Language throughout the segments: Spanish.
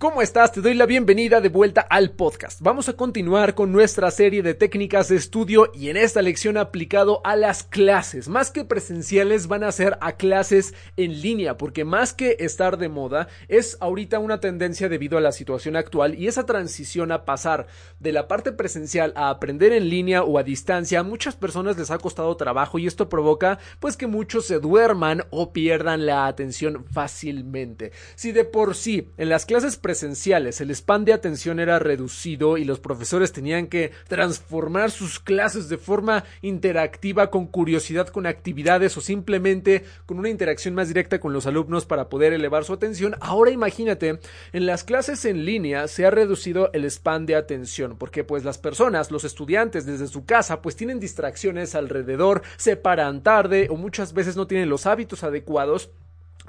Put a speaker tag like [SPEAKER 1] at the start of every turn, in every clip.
[SPEAKER 1] ¿Cómo estás? Te doy la bienvenida de vuelta al podcast. Vamos a continuar con nuestra serie de técnicas de estudio y en esta lección aplicado a las clases. Más que presenciales van a ser a clases en línea porque más que estar de moda es ahorita una tendencia debido a la situación actual y esa transición a pasar de la parte presencial a aprender en línea o a distancia a muchas personas les ha costado trabajo y esto provoca pues que muchos se duerman o pierdan la atención fácilmente. Si de por sí en las clases presenciales el span de atención era reducido y los profesores tenían que transformar sus clases de forma interactiva con curiosidad con actividades o simplemente con una interacción más directa con los alumnos para poder elevar su atención, ahora imagínate, en las clases en línea se ha reducido el span de atención porque pues las personas, los estudiantes desde su casa pues tienen distracciones alrededor, se paran tarde o muchas veces no tienen los hábitos adecuados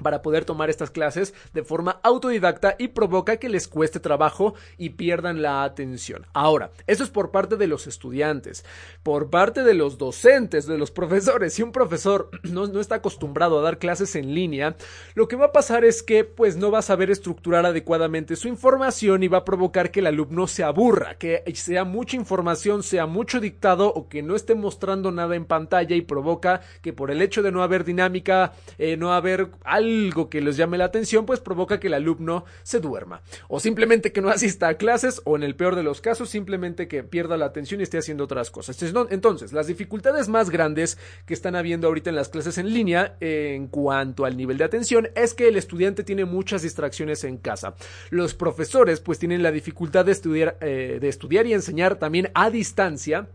[SPEAKER 1] para poder tomar estas clases de forma autodidacta y provoca que les cueste trabajo y pierdan la atención. Ahora, eso es por parte de los estudiantes, por parte de los docentes, de los profesores. Si un profesor no, no, está acostumbrado a dar clases en línea, lo que va a pasar es que pues no va a saber estructurar adecuadamente su información y va a provocar que el alumno se aburra, que sea mucha información, sea mucho dictado o que no esté mostrando nada en pantalla y provoca que por el hecho de no haber dinámica, eh, no haber algo que les llame la atención, pues provoca que el alumno se duerma. O simplemente que no asista a clases, o en el peor de los casos, simplemente que pierda la atención y esté haciendo otras cosas. Entonces, las dificultades más grandes que están habiendo ahorita en las clases en línea, en cuanto al nivel de atención, es que el estudiante tiene muchas distracciones en casa. Los profesores, pues, tienen la dificultad de estudiar, eh, de estudiar y enseñar también a distancia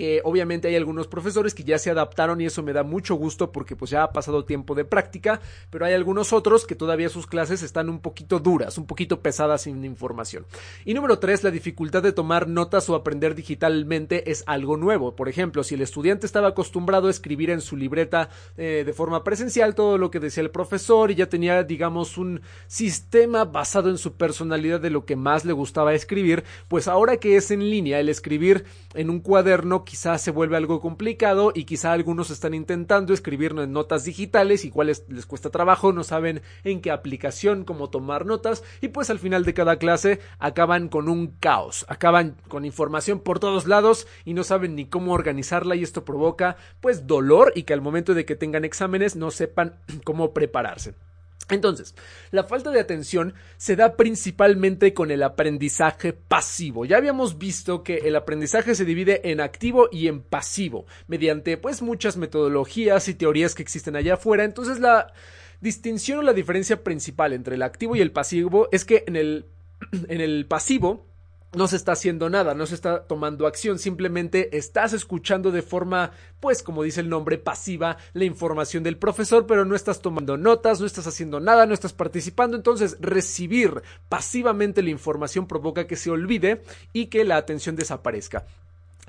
[SPEAKER 1] que obviamente hay algunos profesores que ya se adaptaron y eso me da mucho gusto porque pues ya ha pasado tiempo de práctica, pero hay algunos otros que todavía sus clases están un poquito duras, un poquito pesadas sin información. Y número tres, la dificultad de tomar notas o aprender digitalmente es algo nuevo. Por ejemplo, si el estudiante estaba acostumbrado a escribir en su libreta eh, de forma presencial todo lo que decía el profesor y ya tenía, digamos, un sistema basado en su personalidad de lo que más le gustaba escribir, pues ahora que es en línea, el escribir en un cuaderno quizás se vuelve algo complicado y quizá algunos están intentando escribirlo en notas digitales y cuáles les cuesta trabajo, no saben en qué aplicación, cómo tomar notas y pues al final de cada clase acaban con un caos, acaban con información por todos lados y no saben ni cómo organizarla y esto provoca pues dolor y que al momento de que tengan exámenes no sepan cómo prepararse. Entonces, la falta de atención se da principalmente con el aprendizaje pasivo. Ya habíamos visto que el aprendizaje se divide en activo y en pasivo, mediante pues muchas metodologías y teorías que existen allá afuera. Entonces, la distinción o la diferencia principal entre el activo y el pasivo es que en el, en el pasivo no se está haciendo nada, no se está tomando acción, simplemente estás escuchando de forma, pues como dice el nombre, pasiva la información del profesor, pero no estás tomando notas, no estás haciendo nada, no estás participando, entonces recibir pasivamente la información provoca que se olvide y que la atención desaparezca.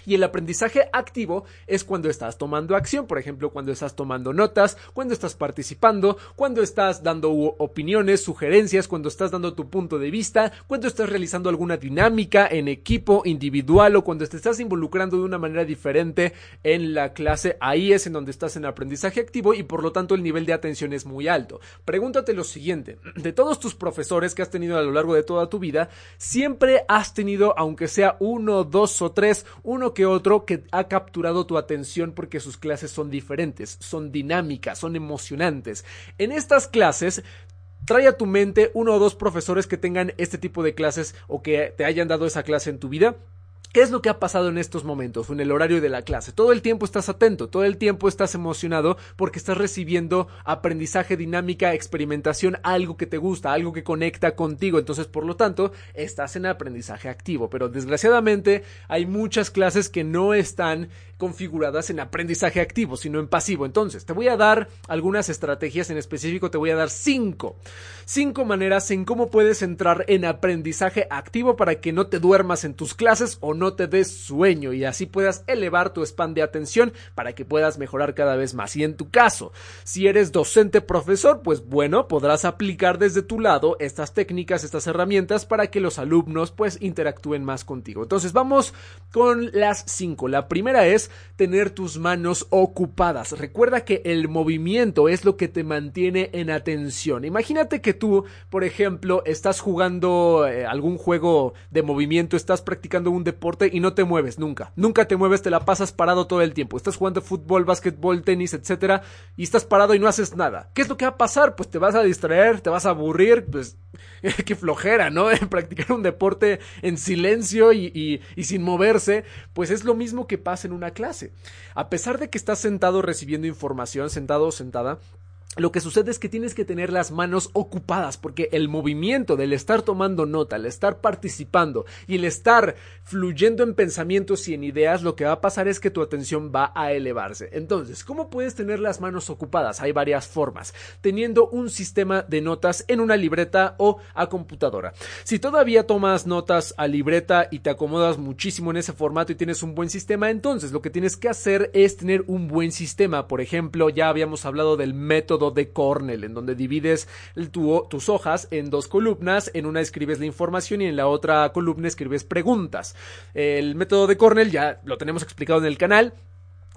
[SPEAKER 1] Y el aprendizaje activo es cuando estás tomando acción, por ejemplo, cuando estás tomando notas, cuando estás participando, cuando estás dando opiniones, sugerencias, cuando estás dando tu punto de vista, cuando estás realizando alguna dinámica en equipo, individual o cuando te estás involucrando de una manera diferente en la clase. Ahí es en donde estás en aprendizaje activo y por lo tanto el nivel de atención es muy alto. Pregúntate lo siguiente, de todos tus profesores que has tenido a lo largo de toda tu vida, siempre has tenido, aunque sea uno, dos o tres, uno que otro que ha capturado tu atención porque sus clases son diferentes, son dinámicas, son emocionantes. En estas clases Trae a tu mente uno o dos profesores que tengan este tipo de clases o que te hayan dado esa clase en tu vida ¿Qué es lo que ha pasado en estos momentos, en el horario de la clase? Todo el tiempo estás atento, todo el tiempo estás emocionado porque estás recibiendo aprendizaje, dinámica, experimentación, algo que te gusta, algo que conecta contigo. Entonces, por lo tanto, estás en aprendizaje activo. Pero desgraciadamente hay muchas clases que no están configuradas en aprendizaje activo, sino en pasivo. Entonces, te voy a dar algunas estrategias en específico, te voy a dar cinco. Cinco maneras en cómo puedes entrar en aprendizaje activo para que no te duermas en tus clases o no te des sueño y así puedas elevar tu span de atención para que puedas mejorar cada vez más. Y en tu caso, si eres docente profesor, pues bueno, podrás aplicar desde tu lado estas técnicas, estas herramientas para que los alumnos pues interactúen más contigo. Entonces vamos con las cinco. La primera es tener tus manos ocupadas. Recuerda que el movimiento es lo que te mantiene en atención. Imagínate que tú, por ejemplo, estás jugando eh, algún juego de movimiento, estás practicando un deporte y no te mueves nunca. Nunca te mueves, te la pasas parado todo el tiempo. Estás jugando fútbol, básquetbol, tenis, etcétera, y estás parado y no haces nada. ¿Qué es lo que va a pasar? Pues te vas a distraer, te vas a aburrir, pues qué flojera, ¿no? Practicar un deporte en silencio y, y sin moverse, pues es lo mismo que pasa en una clase. A pesar de que estás sentado recibiendo información, sentado o sentada, lo que sucede es que tienes que tener las manos ocupadas porque el movimiento del estar tomando nota, el estar participando y el estar fluyendo en pensamientos y en ideas, lo que va a pasar es que tu atención va a elevarse. Entonces, ¿cómo puedes tener las manos ocupadas? Hay varias formas. Teniendo un sistema de notas en una libreta o a computadora. Si todavía tomas notas a libreta y te acomodas muchísimo en ese formato y tienes un buen sistema, entonces lo que tienes que hacer es tener un buen sistema. Por ejemplo, ya habíamos hablado del método de Cornell, en donde divides tus hojas en dos columnas, en una escribes la información y en la otra columna escribes preguntas. El método de Cornell ya lo tenemos explicado en el canal,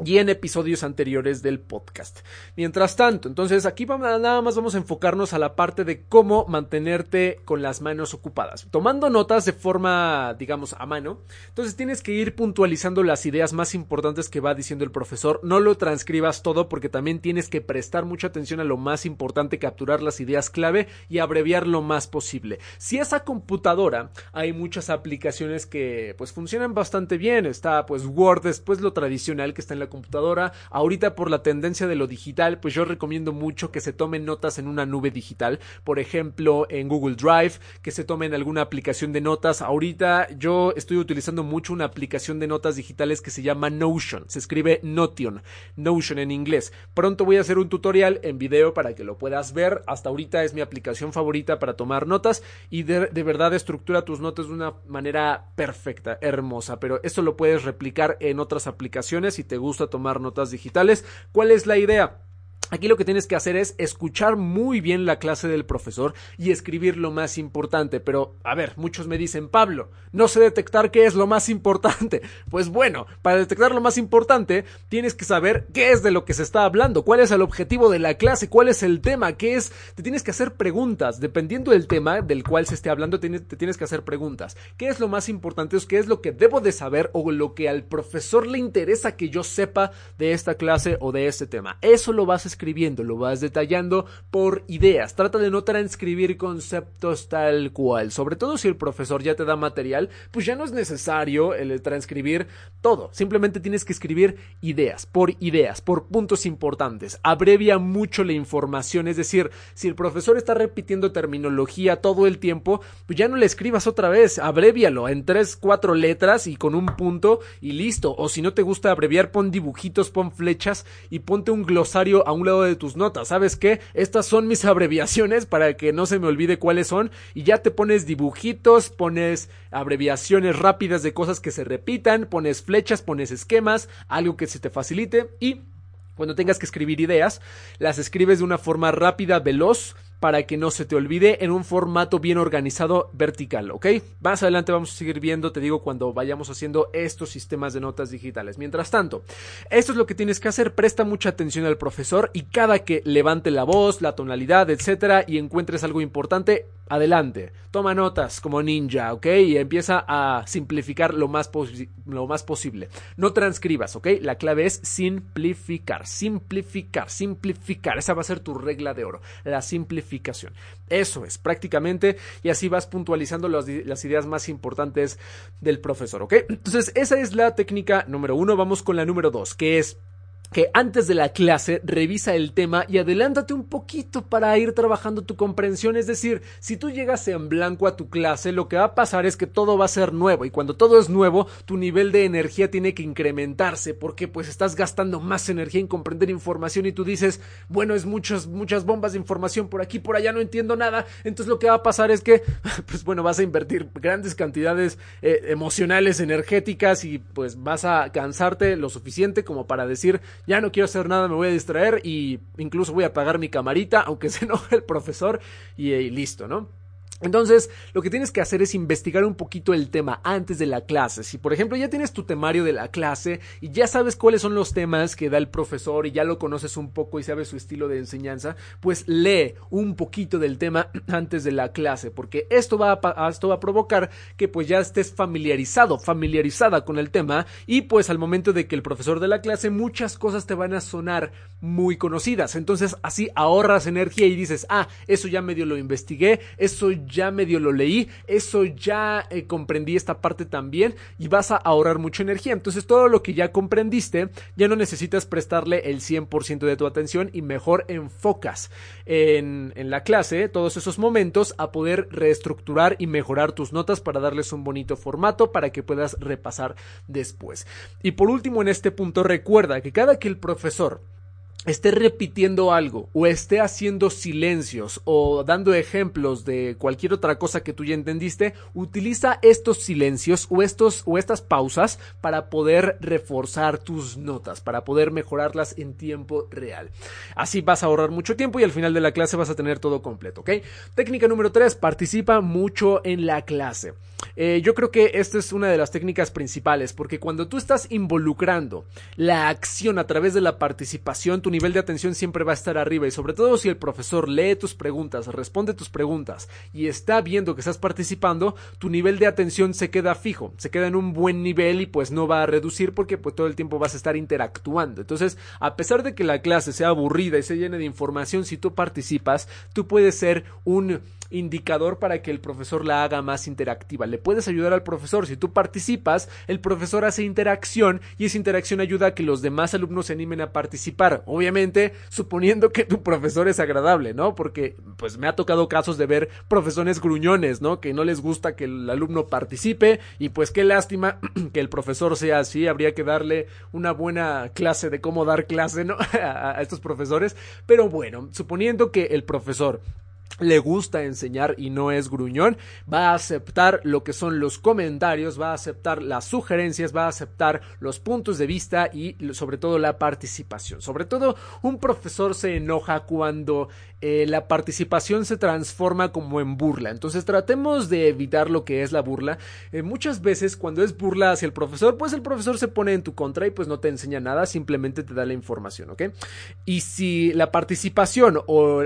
[SPEAKER 1] y en episodios anteriores del podcast. Mientras tanto, entonces aquí nada más vamos a enfocarnos a la parte de cómo mantenerte con las manos ocupadas. Tomando notas de forma, digamos, a mano, entonces tienes que ir puntualizando las ideas más importantes que va diciendo el profesor. No lo transcribas todo porque también tienes que prestar mucha atención a lo más importante, capturar las ideas clave y abreviar lo más posible. Si esa computadora, hay muchas aplicaciones que pues funcionan bastante bien. Está pues Word, después lo tradicional que está en la computadora. Ahorita por la tendencia de lo digital, pues yo recomiendo mucho que se tomen notas en una nube digital, por ejemplo en Google Drive, que se tomen alguna aplicación de notas. Ahorita yo estoy utilizando mucho una aplicación de notas digitales que se llama Notion, se escribe Notion, Notion en inglés. Pronto voy a hacer un tutorial en video para que lo puedas ver. Hasta ahorita es mi aplicación favorita para tomar notas y de, de verdad estructura tus notas de una manera perfecta, hermosa, pero esto lo puedes replicar en otras aplicaciones si te gusta a tomar notas digitales. ¿Cuál es la idea? Aquí lo que tienes que hacer es escuchar muy bien la clase del profesor y escribir lo más importante. Pero, a ver, muchos me dicen, Pablo, no sé detectar qué es lo más importante. Pues bueno, para detectar lo más importante, tienes que saber qué es de lo que se está hablando, cuál es el objetivo de la clase, cuál es el tema, qué es. Te tienes que hacer preguntas. Dependiendo del tema del cual se esté hablando, te tienes que hacer preguntas. ¿Qué es lo más importante? ¿Qué es lo que debo de saber o lo que al profesor le interesa que yo sepa de esta clase o de este tema? Eso lo vas a escribiendo, lo vas detallando por ideas. Trata de no transcribir conceptos tal cual. Sobre todo si el profesor ya te da material, pues ya no es necesario el transcribir todo. Simplemente tienes que escribir ideas, por ideas, por puntos importantes. Abrevia mucho la información, es decir, si el profesor está repitiendo terminología todo el tiempo, pues ya no le escribas otra vez, abrevialo en tres, cuatro letras y con un punto y listo. O si no te gusta abreviar, pon dibujitos, pon flechas y ponte un glosario a un lado de tus notas. ¿Sabes qué? Estas son mis abreviaciones para que no se me olvide cuáles son. Y ya te pones dibujitos, pones abreviaciones rápidas de cosas que se repitan, pones flechas, pones esquemas, algo que se te facilite y cuando tengas que escribir ideas, las escribes de una forma rápida, veloz, para que no se te olvide en un formato bien organizado vertical, ¿ok? Más adelante vamos a seguir viendo, te digo, cuando vayamos haciendo estos sistemas de notas digitales. Mientras tanto, esto es lo que tienes que hacer, presta mucha atención al profesor y cada que levante la voz, la tonalidad, etcétera, y encuentres algo importante, adelante, toma notas como ninja, ¿ok? Y empieza a simplificar lo más, lo más posible. No transcribas, ¿ok? La clave es simplificar, simplificar, simplificar. Esa va a ser tu regla de oro, la simplificación eso es, prácticamente, y así vas puntualizando las ideas más importantes del profesor, ¿ok? Entonces, esa es la técnica número uno. Vamos con la número dos, que es que antes de la clase revisa el tema y adelántate un poquito para ir trabajando tu comprensión. Es decir, si tú llegas en blanco a tu clase, lo que va a pasar es que todo va a ser nuevo y cuando todo es nuevo, tu nivel de energía tiene que incrementarse porque pues estás gastando más energía en comprender información y tú dices, bueno, es muchas, muchas bombas de información por aquí, por allá, no entiendo nada. Entonces lo que va a pasar es que, pues bueno, vas a invertir grandes cantidades eh, emocionales, energéticas y pues vas a cansarte lo suficiente como para decir, ya no quiero hacer nada, me voy a distraer y incluso voy a apagar mi camarita, aunque se enoje el profesor y, y listo, ¿no? Entonces, lo que tienes que hacer es investigar un poquito el tema antes de la clase. Si, por ejemplo, ya tienes tu temario de la clase y ya sabes cuáles son los temas que da el profesor y ya lo conoces un poco y sabes su estilo de enseñanza, pues lee un poquito del tema antes de la clase, porque esto va a, esto va a provocar que pues ya estés familiarizado, familiarizada con el tema y pues al momento de que el profesor de la clase muchas cosas te van a sonar muy conocidas. Entonces, así ahorras energía y dices, ah, eso ya medio lo investigué, eso ya medio lo leí, eso ya eh, comprendí esta parte también y vas a ahorrar mucha energía. Entonces todo lo que ya comprendiste ya no necesitas prestarle el 100% de tu atención y mejor enfocas en, en la clase todos esos momentos a poder reestructurar y mejorar tus notas para darles un bonito formato para que puedas repasar después. Y por último en este punto recuerda que cada que el profesor esté repitiendo algo o esté haciendo silencios o dando ejemplos de cualquier otra cosa que tú ya entendiste, utiliza estos silencios o estos o estas pausas para poder reforzar tus notas, para poder mejorarlas en tiempo real. Así vas a ahorrar mucho tiempo y al final de la clase vas a tener todo completo, ¿ok? Técnica número 3, participa mucho en la clase. Eh, yo creo que esta es una de las técnicas principales porque cuando tú estás involucrando la acción a través de la participación, tu nivel de atención siempre va a estar arriba y sobre todo si el profesor lee tus preguntas, responde tus preguntas y está viendo que estás participando, tu nivel de atención se queda fijo, se queda en un buen nivel y pues no va a reducir porque pues todo el tiempo vas a estar interactuando. Entonces, a pesar de que la clase sea aburrida y se llene de información, si tú participas, tú puedes ser un indicador para que el profesor la haga más interactiva. Le puedes ayudar al profesor. Si tú participas, el profesor hace interacción y esa interacción ayuda a que los demás alumnos se animen a participar. Obviamente, suponiendo que tu profesor es agradable, ¿no? Porque pues me ha tocado casos de ver profesores gruñones, ¿no? Que no les gusta que el alumno participe y pues qué lástima que el profesor sea así. Habría que darle una buena clase de cómo dar clase, ¿no? a, estos profesores. Pero bueno, suponiendo que el profesor le gusta enseñar y no es gruñón, va a aceptar lo que son los comentarios, va a aceptar las sugerencias, va a aceptar los puntos de vista y sobre todo la participación. Sobre todo un profesor se enoja cuando eh, la participación se transforma como en burla. Entonces tratemos de evitar lo que es la burla. Eh, muchas veces cuando es burla hacia el profesor, pues el profesor se pone en tu contra y pues no te enseña nada, simplemente te da la información, ¿ok? Y si la participación o,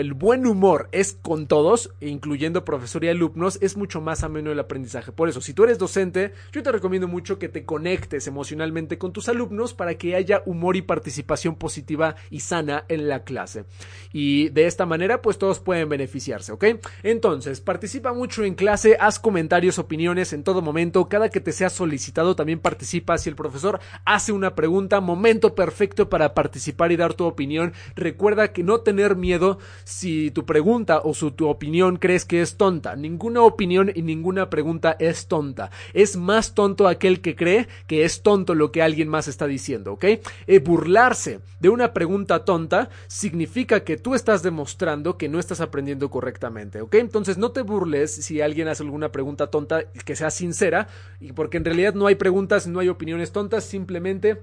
[SPEAKER 1] el buen humor es con todos, incluyendo profesor y alumnos, es mucho más ameno el aprendizaje. Por eso, si tú eres docente, yo te recomiendo mucho que te conectes emocionalmente con tus alumnos para que haya humor y participación positiva y sana en la clase. Y de esta manera, pues todos pueden beneficiarse, ¿ok? Entonces, participa mucho en clase, haz comentarios, opiniones en todo momento. Cada que te sea solicitado, también participa. Si el profesor hace una pregunta, momento perfecto para participar y dar tu opinión. Recuerda que no tener miedo si tu pregunta o su tu opinión crees que es tonta. Ninguna opinión y ninguna pregunta es tonta. Es más tonto aquel que cree que es tonto lo que alguien más está diciendo, ¿ok? Eh, burlarse de una pregunta tonta significa que tú estás demostrando que no estás aprendiendo correctamente, ¿ok? Entonces no te burles si alguien hace alguna pregunta tonta que sea sincera, y porque en realidad no hay preguntas, no hay opiniones tontas, simplemente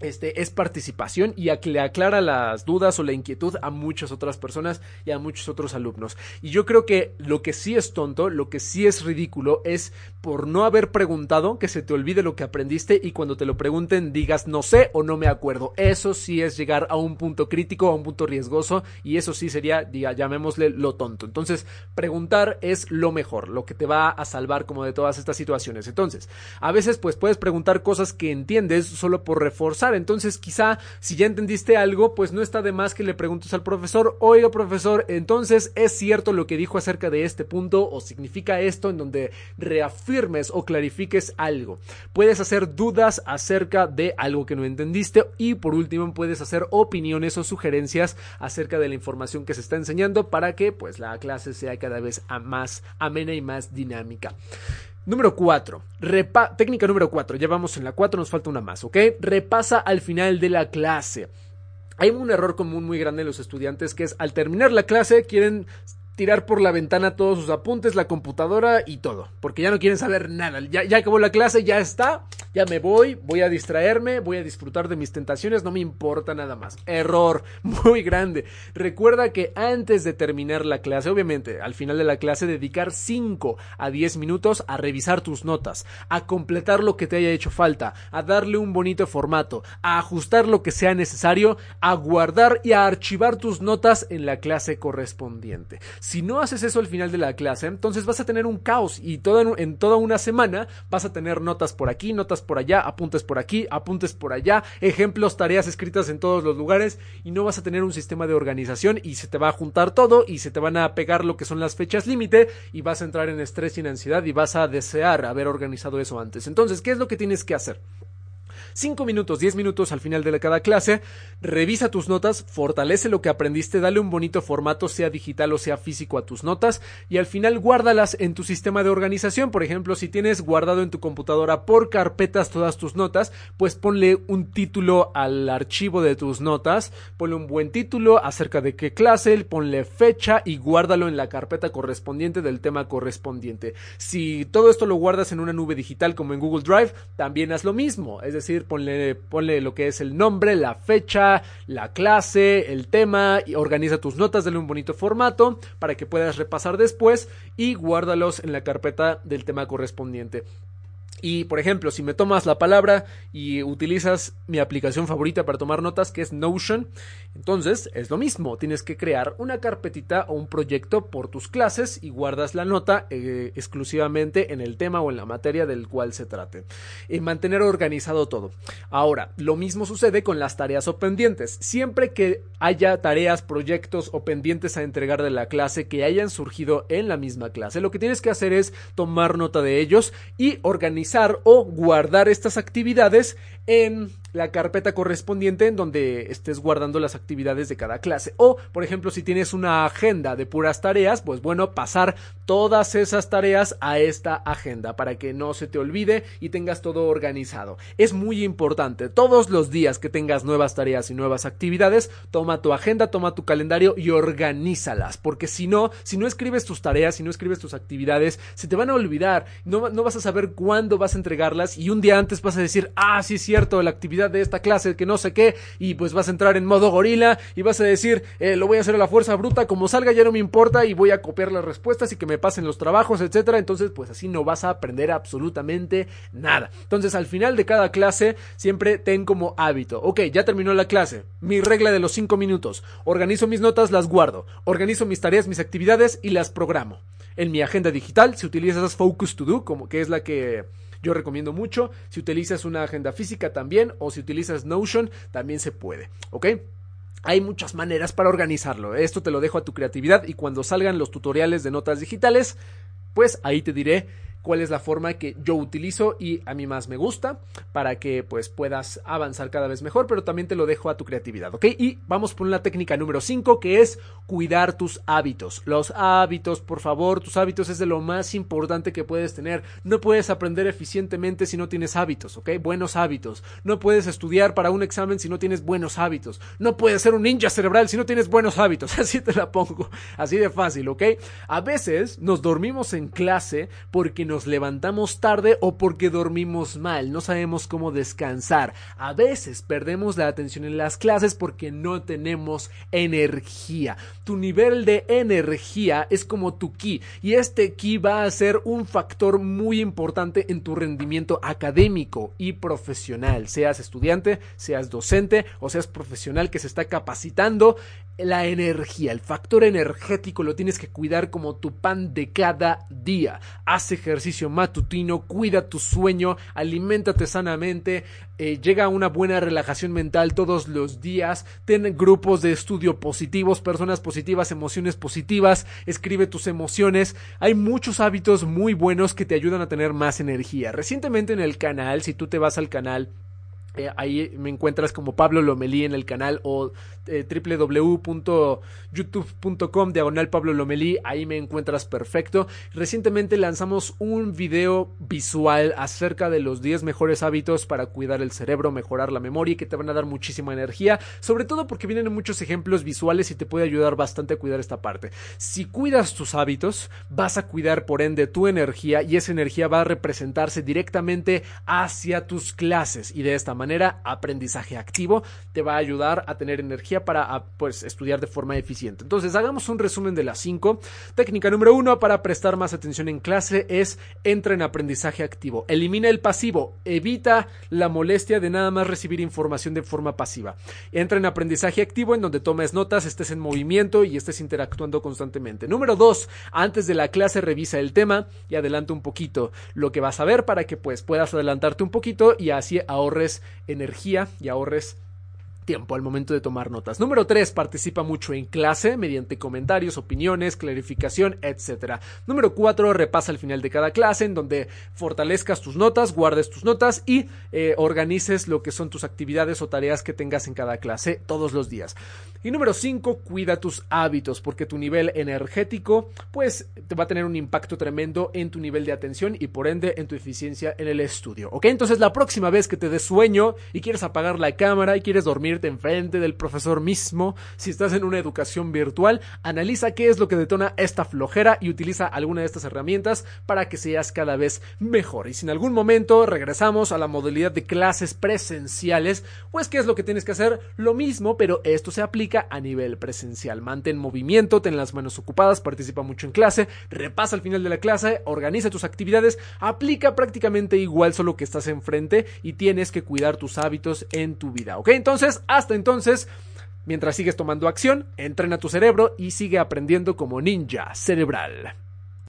[SPEAKER 1] este, es participación y le aclara las dudas o la inquietud a muchas otras personas y a muchos otros alumnos. Y yo creo que lo que sí es tonto, lo que sí es ridículo es por no haber preguntado que se te olvide lo que aprendiste y cuando te lo pregunten digas no sé o no me acuerdo. Eso sí es llegar a un punto crítico, a un punto riesgoso y eso sí sería, diga, llamémosle lo tonto. Entonces, preguntar es lo mejor, lo que te va a salvar como de todas estas situaciones. Entonces, a veces pues puedes preguntar cosas que entiendes solo por reforzar Entonces, quizá si ya entendiste algo, pues no está de más que le preguntes al profesor, oiga profesor, entonces es cierto lo que dijo acerca de este punto o significa esto en donde reafirmes o clarifiques algo. Puedes hacer dudas acerca de algo que no entendiste y por último puedes hacer opiniones o sugerencias acerca de la información que se está enseñando para que pues la clase sea cada vez más amena y más dinámica. Número 4. Técnica número 4. Ya vamos en la 4, nos falta una más, ¿ok? Repasa al final de la clase. Hay un error común muy grande en los estudiantes que es al terminar la clase quieren tirar por la ventana todos sus apuntes, la computadora y todo, porque ya no quieren saber nada. Ya, acabó la clase, ya está, ya me voy, voy a distraerme, voy a disfrutar de mis tentaciones, no me importa nada más. Error muy grande. Recuerda que antes de terminar la clase, obviamente, al final de la clase, dedicar 5 a 10 minutos a revisar tus notas, a completar lo que te haya hecho falta, a darle un bonito formato, a ajustar lo que sea necesario, a guardar y a archivar tus notas en la clase correspondiente. Si no haces eso al final de la clase, entonces vas a tener un caos y en toda una semana vas a tener notas por aquí, notas por allá, apuntes por aquí, apuntes por allá, ejemplos, tareas escritas en todos los lugares y no vas a tener un sistema de organización y se te va a juntar todo y se te van a pegar lo que son las fechas límite y vas a entrar en estrés y en ansiedad y vas a desear haber organizado eso antes. Entonces, ¿qué es lo que tienes que hacer? 5 minutos, 10 minutos al final de cada clase, revisa tus notas, fortalece lo que aprendiste, dale un bonito formato, sea digital o sea físico a tus notas y al final guárdalas en tu sistema de organización. Por ejemplo, si tienes guardado en tu computadora por carpetas todas tus notas, pues ponle un título al archivo de tus notas, ponle un buen título acerca de qué clase, ponle fecha y guárdalo en la carpeta correspondiente del tema correspondiente. Si todo esto lo guardas en una nube digital como en Google Drive, también haz lo mismo, es decir, ponle, lo que es el nombre, la fecha, la clase, el tema, y organiza tus notas, dale un bonito formato para que puedas repasar después y guárdalos en la carpeta del tema correspondiente. Y por ejemplo, si me tomas la palabra y utilizas mi aplicación favorita para tomar notas, que es Notion, entonces es lo mismo. Tienes que crear una carpetita o un proyecto por tus clases y guardas la nota eh, exclusivamente en el tema o en la materia del cual se trate. Y mantener organizado todo. Ahora, lo mismo sucede con las tareas o pendientes. Siempre que haya tareas, proyectos o pendientes a entregar de la clase que hayan surgido en la misma clase, lo que tienes que hacer es tomar nota de ellos y organizar o guardar estas actividades en la carpeta correspondiente en donde estés guardando las actividades de cada clase. O, por ejemplo, si tienes una agenda de puras tareas, pues bueno, pasar todas esas tareas a esta agenda para que no se te olvide y tengas todo organizado. Es muy importante, todos los días que tengas nuevas tareas y nuevas actividades, toma tu agenda, toma tu calendario y organízalas, porque si no, si no escribes tus tareas, si no escribes tus actividades, se te van a olvidar, no, no vas a saber cuándo vas a entregarlas y un día antes vas a decir, ah, sí es cierto, la actividad de esta clase, que no sé qué, y pues vas a entrar en modo gorila y vas a decir, eh, lo voy a hacer a la fuerza bruta, como salga ya no me importa y voy a copiar las respuestas y que me pasen los trabajos, etcétera. Entonces, pues así no vas a aprender absolutamente nada. Entonces, al final de cada clase, siempre ten como hábito, ok, ya terminó la clase, mi regla de los cinco minutos, organizo mis notas, las guardo, organizo mis tareas, mis actividades y las programo. En mi agenda digital, si utilizas Focus To Do, como que es la que yo recomiendo mucho. Si utilizas una agenda física también o si utilizas Notion también se puede. ¿Ok? Hay muchas maneras para organizarlo. Esto te lo dejo a tu creatividad y cuando salgan los tutoriales de notas digitales, pues ahí te diré cuál es la forma que yo utilizo y a mí más me gusta para que pues puedas avanzar cada vez mejor, pero también te lo dejo a tu creatividad, ¿ok? Y vamos por la técnica número 5 que es cuidar tus hábitos. Los hábitos, por favor, tus hábitos es de lo más importante que puedes tener. No puedes aprender eficientemente si no tienes hábitos, ¿ok? Buenos hábitos. No puedes estudiar para un examen si no tienes buenos hábitos. No puedes ser un ninja cerebral si no tienes buenos hábitos. Así te la pongo. Así de fácil, ¿ok? A veces nos dormimos en clase porque nos levantamos tarde o porque dormimos mal, no sabemos cómo descansar. A veces perdemos la atención en las clases porque no tenemos energía. Tu nivel de energía es como tu ki y este ki va a ser un factor muy importante en tu rendimiento académico y profesional, seas estudiante, seas docente o seas profesional que se está capacitando la energía, el factor energético lo tienes que cuidar como tu pan de cada día. Haz ejercicio matutino, cuida tu sueño, aliméntate sanamente, eh, llega a una buena relajación mental todos los días, ten grupos de estudio positivos, personas positivas, emociones positivas, escribe tus emociones. Hay muchos hábitos muy buenos que te ayudan a tener más energía. Recientemente en el canal, si tú te vas al canal eh, ahí me encuentras como Pablo Lomelí en el canal o eh, www.youtube.com diagonal Pablo Lomelí, ahí me encuentras perfecto. Recientemente lanzamos un video visual acerca de los 10 mejores hábitos para cuidar el cerebro, mejorar la memoria y que te van a dar muchísima energía, sobre todo porque vienen muchos ejemplos visuales y te puede ayudar bastante a cuidar esta parte. Si cuidas tus hábitos, vas a cuidar por ende tu energía y esa energía va a representarse directamente hacia tus clases y de esta manera aprendizaje activo te va a ayudar a tener energía para pues, estudiar de forma eficiente. Entonces, hagamos un resumen de las cinco. Técnica número uno para prestar más atención en clase es entra en aprendizaje activo. Elimina el pasivo, evita la molestia de nada más recibir información de forma pasiva. Entra en aprendizaje activo en donde tomes notas, estés en movimiento y estés interactuando constantemente. Número dos, antes de la clase revisa el tema y adelanta un poquito lo que vas a ver para que pues puedas adelantarte un poquito y así ahorres energía y ahorres tiempo al momento de tomar notas. Número 3. Participa mucho en clase mediante comentarios, opiniones, clarificación, etc. Número 4. Repasa al final de cada clase en donde fortalezcas tus notas, guardes tus notas y eh, organices lo que son tus actividades o tareas que tengas en cada clase todos los días. Y número 5, cuida tus hábitos, porque tu nivel energético, pues, te va a tener un impacto tremendo en tu nivel de atención y por ende en tu eficiencia en el estudio. ¿Ok? Entonces, la próxima vez que te des sueño y quieres apagar la cámara y quieres dormirte enfrente del profesor mismo, si estás en una educación virtual, analiza qué es lo que detona esta flojera y utiliza alguna de estas herramientas para que seas cada vez mejor. Y si en algún momento regresamos a la modalidad de clases presenciales, pues, ¿qué es lo que tienes que hacer? Lo mismo, pero esto se aplica a nivel presencial. Mantén movimiento, ten las manos ocupadas, participa mucho en clase, repasa al final de la clase, organiza tus actividades, aplica prácticamente igual solo que estás enfrente y tienes que cuidar tus hábitos en tu vida. ¿Ok? Entonces, hasta entonces, mientras sigues tomando acción, entrena tu cerebro y sigue aprendiendo como ninja cerebral.